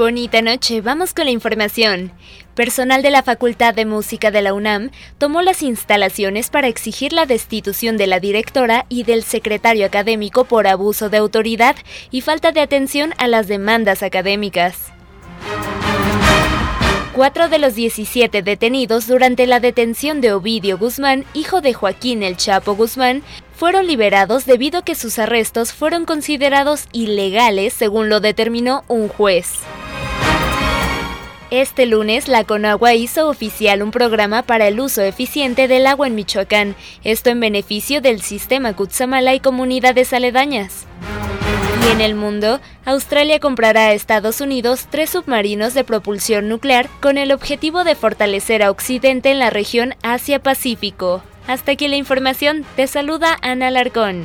Bonita noche, vamos con la información. Personal de la Facultad de Música de la UNAM tomó las instalaciones para exigir la destitución de la directora y del secretario académico por abuso de autoridad y falta de atención a las demandas académicas. Cuatro de los 17 detenidos durante la detención de Ovidio Guzmán, hijo de Joaquín El Chapo Guzmán, fueron liberados debido a que sus arrestos fueron considerados ilegales según lo determinó un juez. Este lunes, la Conagua hizo oficial un programa para el uso eficiente del agua en Michoacán, esto en beneficio del sistema Cutzamala y comunidades aledañas. Y en el mundo, Australia comprará a Estados Unidos tres submarinos de propulsión nuclear con el objetivo de fortalecer a Occidente en la región Asia-Pacífico. Hasta aquí la información, te saluda Ana Larcón.